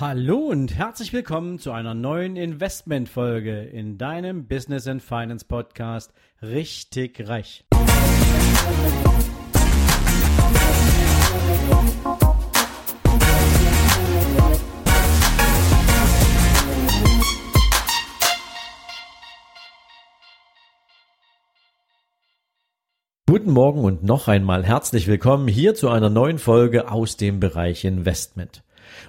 Hallo und herzlich willkommen zu einer neuen Investmentfolge in deinem Business and Finance Podcast Richtig Reich. Guten Morgen und noch einmal herzlich willkommen hier zu einer neuen Folge aus dem Bereich Investment.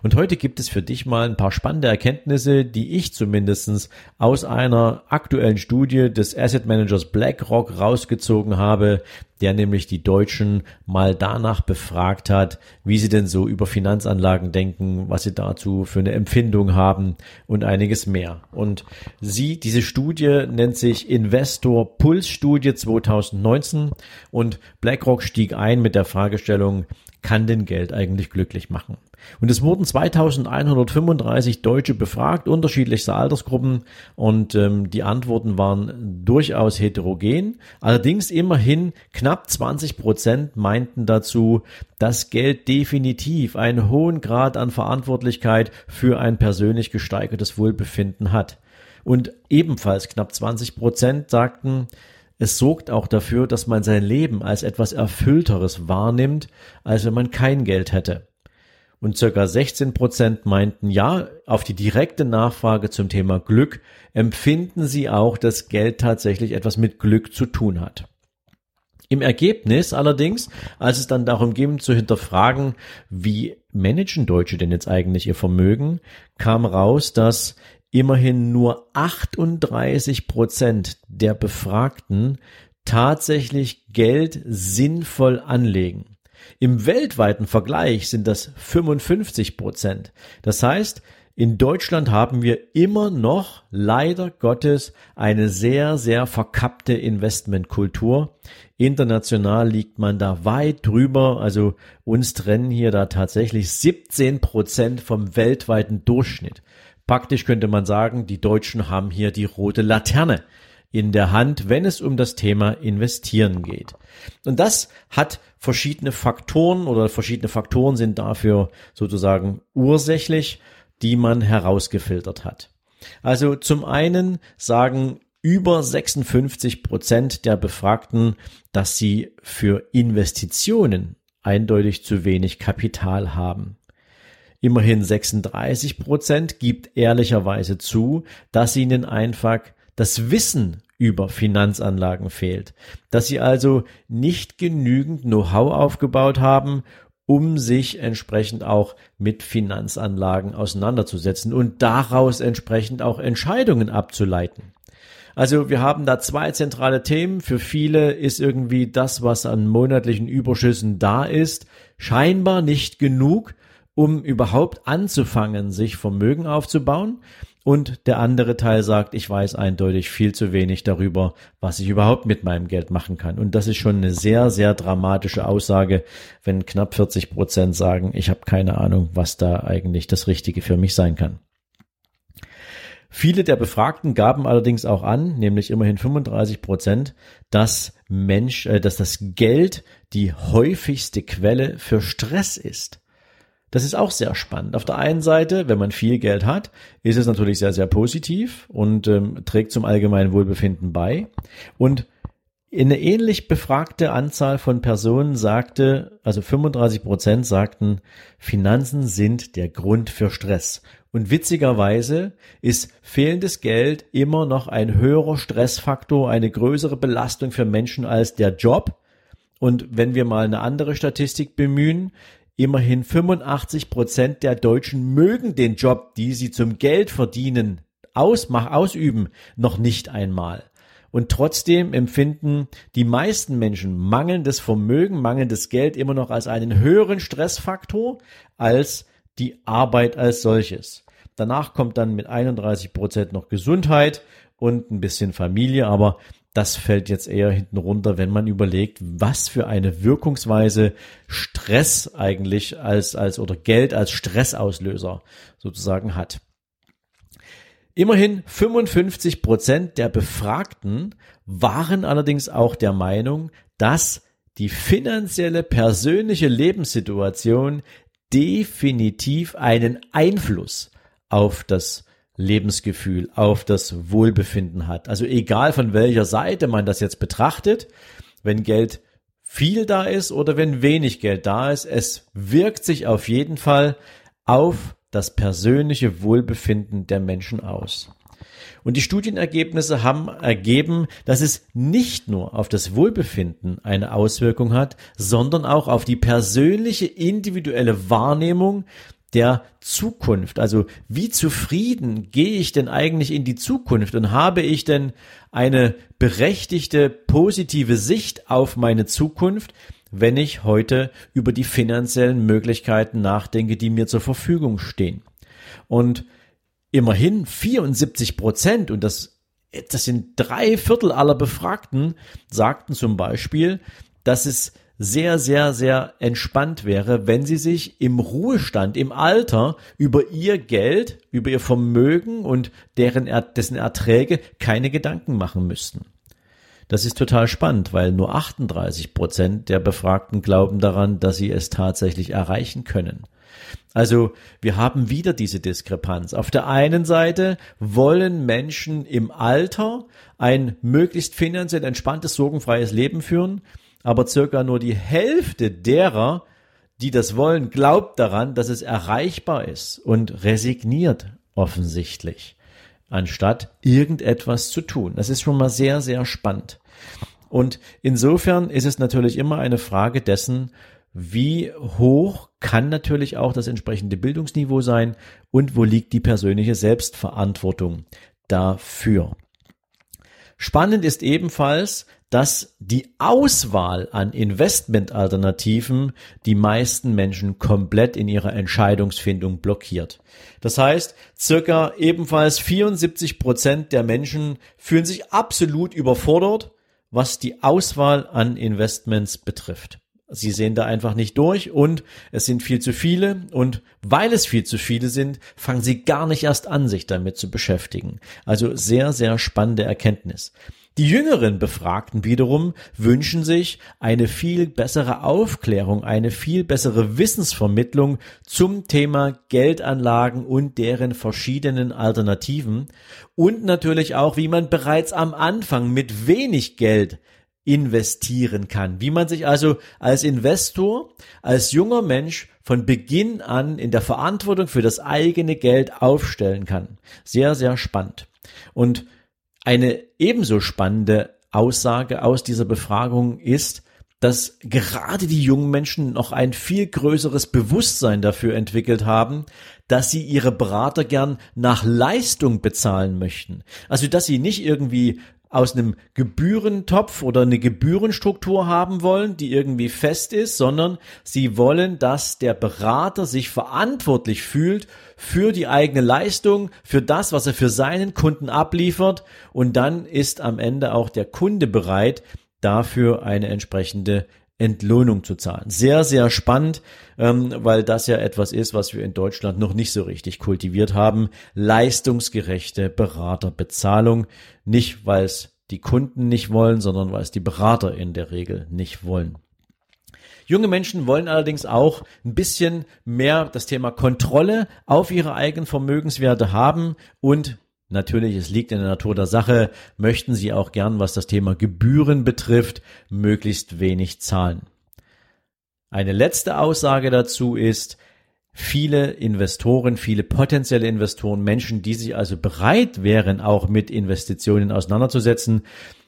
Und heute gibt es für dich mal ein paar spannende Erkenntnisse, die ich zumindestens aus einer aktuellen Studie des Asset Managers BlackRock rausgezogen habe, der nämlich die Deutschen mal danach befragt hat, wie sie denn so über Finanzanlagen denken, was sie dazu für eine Empfindung haben und einiges mehr. Und sie, diese Studie nennt sich Investor Puls Studie 2019 und BlackRock stieg ein mit der Fragestellung, kann denn Geld eigentlich glücklich machen? Und es wurden 2135 Deutsche befragt, unterschiedlichster Altersgruppen, und ähm, die Antworten waren durchaus heterogen. Allerdings immerhin knapp 20 Prozent meinten dazu, dass Geld definitiv einen hohen Grad an Verantwortlichkeit für ein persönlich gesteigertes Wohlbefinden hat. Und ebenfalls knapp 20 Prozent sagten, es sorgt auch dafür, dass man sein Leben als etwas Erfüllteres wahrnimmt, als wenn man kein Geld hätte und circa 16 Prozent meinten, ja, auf die direkte Nachfrage zum Thema Glück empfinden sie auch, dass Geld tatsächlich etwas mit Glück zu tun hat. Im Ergebnis allerdings, als es dann darum ging zu hinterfragen, wie managen Deutsche denn jetzt eigentlich ihr Vermögen, kam raus, dass immerhin nur 38 Prozent der Befragten tatsächlich Geld sinnvoll anlegen. Im weltweiten Vergleich sind das 55 Prozent. Das heißt, in Deutschland haben wir immer noch leider Gottes eine sehr, sehr verkappte Investmentkultur. International liegt man da weit drüber. Also uns trennen hier da tatsächlich 17 Prozent vom weltweiten Durchschnitt. Praktisch könnte man sagen, die Deutschen haben hier die rote Laterne in der Hand, wenn es um das Thema Investieren geht. Und das hat verschiedene Faktoren oder verschiedene Faktoren sind dafür sozusagen ursächlich, die man herausgefiltert hat. Also zum einen sagen über 56 Prozent der Befragten, dass sie für Investitionen eindeutig zu wenig Kapital haben. Immerhin 36 Prozent gibt ehrlicherweise zu, dass ihnen einfach das Wissen über Finanzanlagen fehlt, dass sie also nicht genügend Know-how aufgebaut haben, um sich entsprechend auch mit Finanzanlagen auseinanderzusetzen und daraus entsprechend auch Entscheidungen abzuleiten. Also wir haben da zwei zentrale Themen. Für viele ist irgendwie das, was an monatlichen Überschüssen da ist, scheinbar nicht genug, um überhaupt anzufangen, sich Vermögen aufzubauen. Und der andere Teil sagt, ich weiß eindeutig viel zu wenig darüber, was ich überhaupt mit meinem Geld machen kann. Und das ist schon eine sehr, sehr dramatische Aussage, wenn knapp 40 Prozent sagen, ich habe keine Ahnung, was da eigentlich das Richtige für mich sein kann. Viele der Befragten gaben allerdings auch an, nämlich immerhin 35 Prozent, dass Mensch, äh, dass das Geld die häufigste Quelle für Stress ist. Das ist auch sehr spannend. Auf der einen Seite, wenn man viel Geld hat, ist es natürlich sehr, sehr positiv und ähm, trägt zum allgemeinen Wohlbefinden bei. Und eine ähnlich befragte Anzahl von Personen sagte, also 35 Prozent sagten, Finanzen sind der Grund für Stress. Und witzigerweise ist fehlendes Geld immer noch ein höherer Stressfaktor, eine größere Belastung für Menschen als der Job. Und wenn wir mal eine andere Statistik bemühen, Immerhin 85 Prozent der Deutschen mögen den Job, die sie zum Geld verdienen, ausmach, ausüben, noch nicht einmal. Und trotzdem empfinden die meisten Menschen mangelndes Vermögen, mangelndes Geld immer noch als einen höheren Stressfaktor als die Arbeit als solches. Danach kommt dann mit 31 Prozent noch Gesundheit und ein bisschen Familie, aber das fällt jetzt eher hinten runter, wenn man überlegt, was für eine Wirkungsweise Stress eigentlich als, als oder Geld als Stressauslöser sozusagen hat. Immerhin 55 Prozent der Befragten waren allerdings auch der Meinung, dass die finanzielle persönliche Lebenssituation definitiv einen Einfluss auf das Lebensgefühl, auf das Wohlbefinden hat. Also egal von welcher Seite man das jetzt betrachtet, wenn Geld viel da ist oder wenn wenig Geld da ist, es wirkt sich auf jeden Fall auf das persönliche Wohlbefinden der Menschen aus. Und die Studienergebnisse haben ergeben, dass es nicht nur auf das Wohlbefinden eine Auswirkung hat, sondern auch auf die persönliche individuelle Wahrnehmung der Zukunft. Also wie zufrieden gehe ich denn eigentlich in die Zukunft und habe ich denn eine berechtigte positive Sicht auf meine Zukunft, wenn ich heute über die finanziellen Möglichkeiten nachdenke, die mir zur Verfügung stehen. Und immerhin 74 Prozent, und das, das sind drei Viertel aller Befragten, sagten zum Beispiel, dass es sehr, sehr, sehr entspannt wäre, wenn sie sich im Ruhestand, im Alter über ihr Geld, über ihr Vermögen und deren, dessen Erträge keine Gedanken machen müssten. Das ist total spannend, weil nur 38 Prozent der Befragten glauben daran, dass sie es tatsächlich erreichen können. Also wir haben wieder diese Diskrepanz. Auf der einen Seite wollen Menschen im Alter ein möglichst finanziell entspanntes, sorgenfreies Leben führen, aber circa nur die Hälfte derer, die das wollen, glaubt daran, dass es erreichbar ist und resigniert offensichtlich, anstatt irgendetwas zu tun. Das ist schon mal sehr, sehr spannend. Und insofern ist es natürlich immer eine Frage dessen, wie hoch kann natürlich auch das entsprechende Bildungsniveau sein und wo liegt die persönliche Selbstverantwortung dafür. Spannend ist ebenfalls, dass die Auswahl an Investmentalternativen die meisten Menschen komplett in ihrer Entscheidungsfindung blockiert. Das heißt, circa ebenfalls 74 Prozent der Menschen fühlen sich absolut überfordert, was die Auswahl an Investments betrifft. Sie sehen da einfach nicht durch und es sind viel zu viele und weil es viel zu viele sind, fangen sie gar nicht erst an, sich damit zu beschäftigen. Also sehr, sehr spannende Erkenntnis. Die jüngeren Befragten wiederum wünschen sich eine viel bessere Aufklärung, eine viel bessere Wissensvermittlung zum Thema Geldanlagen und deren verschiedenen Alternativen und natürlich auch, wie man bereits am Anfang mit wenig Geld investieren kann. Wie man sich also als Investor, als junger Mensch von Beginn an in der Verantwortung für das eigene Geld aufstellen kann. Sehr, sehr spannend. Und eine ebenso spannende Aussage aus dieser Befragung ist, dass gerade die jungen Menschen noch ein viel größeres Bewusstsein dafür entwickelt haben, dass sie ihre Berater gern nach Leistung bezahlen möchten. Also, dass sie nicht irgendwie aus einem Gebührentopf oder eine Gebührenstruktur haben wollen, die irgendwie fest ist, sondern sie wollen, dass der Berater sich verantwortlich fühlt für die eigene Leistung, für das, was er für seinen Kunden abliefert. Und dann ist am Ende auch der Kunde bereit, dafür eine entsprechende Entlohnung zu zahlen. Sehr, sehr spannend, ähm, weil das ja etwas ist, was wir in Deutschland noch nicht so richtig kultiviert haben. Leistungsgerechte Beraterbezahlung. Nicht, weil es die Kunden nicht wollen, sondern weil es die Berater in der Regel nicht wollen. Junge Menschen wollen allerdings auch ein bisschen mehr das Thema Kontrolle auf ihre eigenen Vermögenswerte haben und Natürlich, es liegt in der Natur der Sache, möchten Sie auch gern, was das Thema Gebühren betrifft, möglichst wenig zahlen. Eine letzte Aussage dazu ist, viele Investoren, viele potenzielle Investoren, Menschen, die sich also bereit wären, auch mit Investitionen auseinanderzusetzen,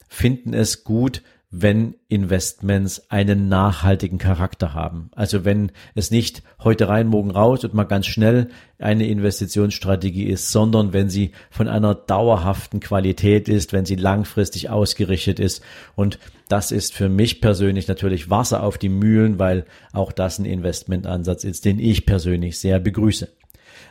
finden es gut, wenn Investments einen nachhaltigen Charakter haben. Also wenn es nicht heute rein, morgen raus und mal ganz schnell eine Investitionsstrategie ist, sondern wenn sie von einer dauerhaften Qualität ist, wenn sie langfristig ausgerichtet ist. Und das ist für mich persönlich natürlich Wasser auf die Mühlen, weil auch das ein Investmentansatz ist, den ich persönlich sehr begrüße.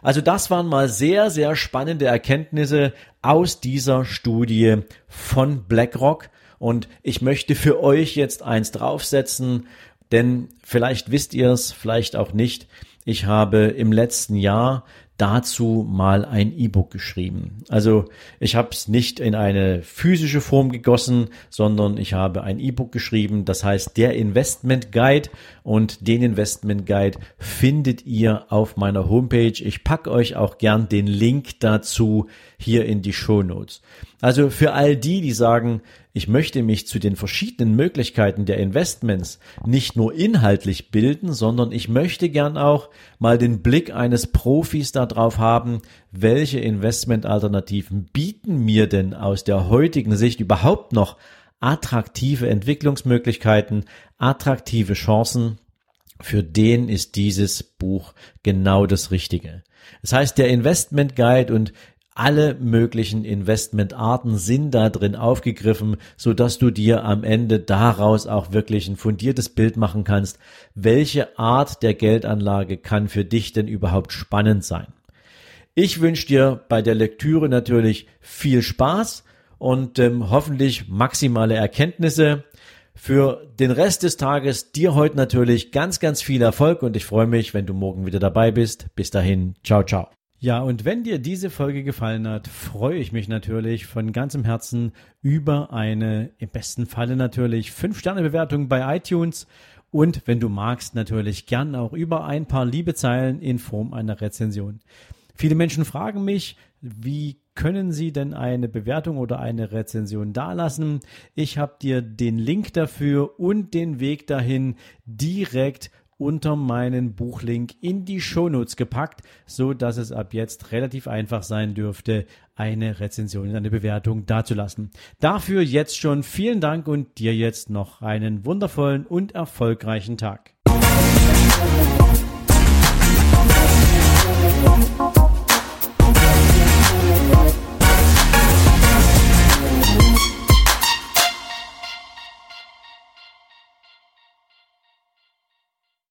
Also das waren mal sehr, sehr spannende Erkenntnisse aus dieser Studie von BlackRock. Und ich möchte für euch jetzt eins draufsetzen, denn vielleicht wisst ihr es, vielleicht auch nicht. Ich habe im letzten Jahr dazu mal ein E-Book geschrieben. Also ich habe es nicht in eine physische Form gegossen, sondern ich habe ein E-Book geschrieben, das heißt der Investment Guide und den Investment Guide findet ihr auf meiner Homepage. Ich packe euch auch gern den Link dazu hier in die Show Notes. Also für all die, die sagen, ich möchte mich zu den verschiedenen Möglichkeiten der Investments nicht nur inhaltlich bilden, sondern ich möchte gern auch mal den Blick eines Profis darauf haben, welche Investmentalternativen bieten mir denn aus der heutigen Sicht überhaupt noch attraktive Entwicklungsmöglichkeiten, attraktive Chancen. Für den ist dieses Buch genau das Richtige. Das heißt, der Investment Guide und alle möglichen Investmentarten sind da drin aufgegriffen, so dass du dir am Ende daraus auch wirklich ein fundiertes Bild machen kannst, welche Art der Geldanlage kann für dich denn überhaupt spannend sein. Ich wünsche dir bei der Lektüre natürlich viel Spaß und ähm, hoffentlich maximale Erkenntnisse. Für den Rest des Tages dir heute natürlich ganz, ganz viel Erfolg und ich freue mich, wenn du morgen wieder dabei bist. Bis dahin, ciao, ciao. Ja, und wenn dir diese Folge gefallen hat, freue ich mich natürlich von ganzem Herzen über eine, im besten Falle natürlich, 5-Sterne-Bewertung bei iTunes und wenn du magst, natürlich gern auch über ein paar liebe Zeilen in Form einer Rezension. Viele Menschen fragen mich, wie können Sie denn eine Bewertung oder eine Rezension dalassen? Ich habe dir den Link dafür und den Weg dahin direkt unter meinen Buchlink in die Shownotes gepackt, so dass es ab jetzt relativ einfach sein dürfte, eine Rezension, eine Bewertung dazulassen. Dafür jetzt schon vielen Dank und dir jetzt noch einen wundervollen und erfolgreichen Tag.